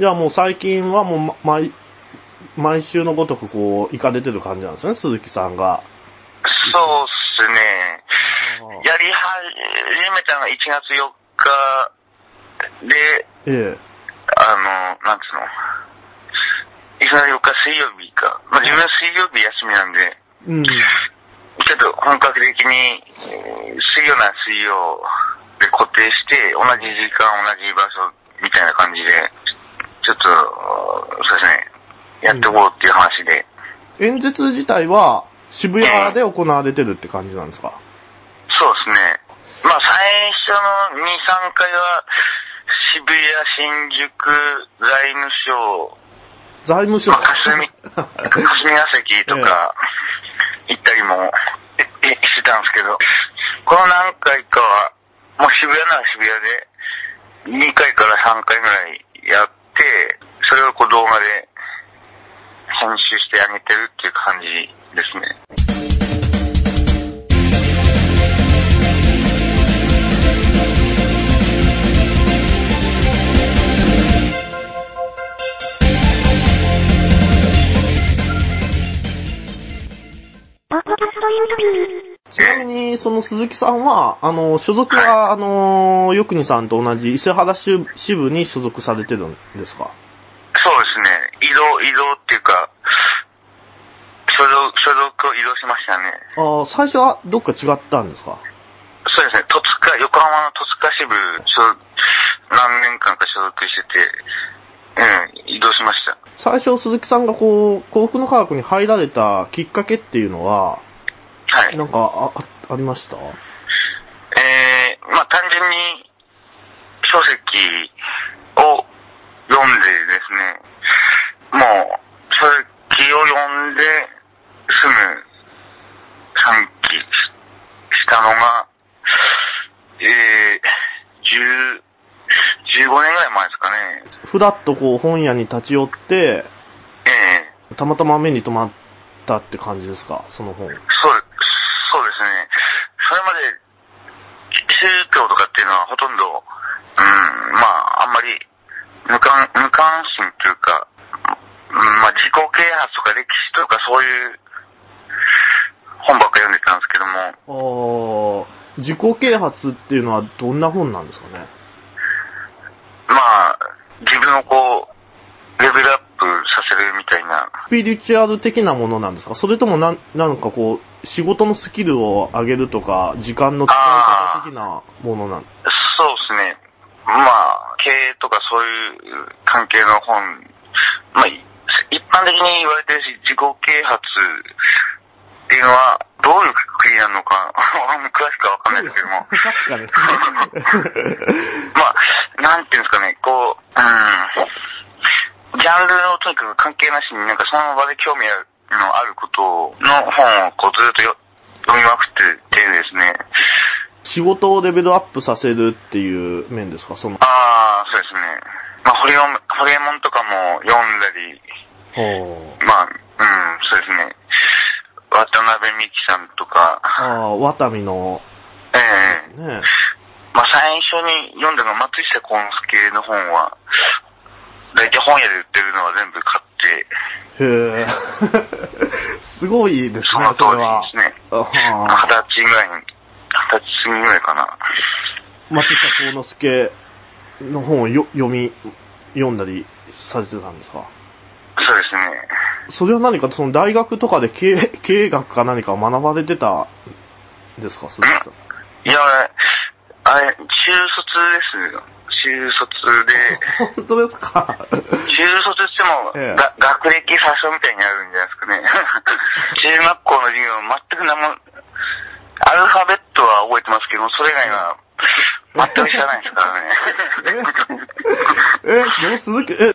じゃあもう最近はもうま毎、毎週のごとくこう、行かれてる感じなんですね、鈴木さんが。そうっすね。やり始めたのが1月4日で、ええ。あの、なんつうの。1月4日水曜日か。まあ、自分は水曜日休みなんで、うん。ちょっと本格的に、えー水曜なら水曜で固定して、同じ時間、同じ場所みたいな感じで、ちょっと、そうですね、やっていこうっていう話で、演説自体は渋谷で行われてるって感じなんですか？そうですね。まあ最初の2、3回は、渋谷、新宿、財務省、財務省。まあ、霞、霞が関とか、行ったりもええしてたんですけど、この何回かは、もう渋谷なら渋谷で、2回から3回ぐらいやって、それをこう動画で編集してあげてるっていう感じですね。ちなみに、その鈴木さんは、あの、所属は、あの、よくにさんと同じ伊勢原支支部に所属されてるんですか？そうですね。移動、移動っていうか、所属、所属を移動しましたね。ああ、最初はどっか違ったんですか？そうですね。戸塚、横浜の戸塚支部、所何年間か所属してて、うん、移動しました。最初鈴木さんがこう、幸福の科学に入られたきっかけっていうのは、はい。なんか、あ、あありました？えー、まあ単純に書籍を読んでですね、もう書籍を読んで済む3期したのが、えー、10、15年ぐらい前ですかね。ふらっとこう本屋に立ち寄って、えたまたま目に留まったって感じですか？その本。ー、そう、そうですね。それまで宗教とかっていうのはほとんど、うん、まあ、あんまり無関、無関心というか、うん、まあ、自己啓発とか歴史とかそういう本ばっか読んでたんですけども、ああ、自己啓発っていうのはどんな本なんですかね？まあ、自分をこう、レベルせるみたいな、スピリチュアル的なものなんですか？それともなん、なんかこう、仕事のスキルを上げるとか、時間の使い方的なものなん？そうですね。まあ、経営とかそういう関係の本、まあ、い一般的に言われてるし、自己啓発っていうのは、どういうくくりなのか、詳しくはわかんないですけども、確かですね。まあ、なんていうんですかね、こう、うん、とにかく関係なしになんかその場で興味のあることの本をこうずっとよ読みまくっててですね、仕事をレベルアップさせるっていう面ですか？その。ああ、そうですね。まあ、ホリホリエモンとかも読んだり、ほうまあ、うん、そうですね。渡辺美樹さんとか、ああ、ワタミの、ええね。まあ、最初に読んだのが松下幸之助の本は、大体本屋で売ってるのは全部買って、へえ。すごいですね、その当時。ですね。あ二あ十歳ぐらいに、二十歳ぐらいかな。松下幸之助の本をよ読み、読んだりされてたんですか？そうですね。それは何かその大学とかで経営経営学か何かを学ばれてたんですか鈴木さん？いや、あれ、中卒ですよ。中卒で、本当ですか？中卒しても、ええが学歴詐称みたいになるんじゃないですかね。中学校の授業全く何も、アルファベットは覚えてますけど、それ以外は全く知らないですからね。え、え、でも鈴木、え、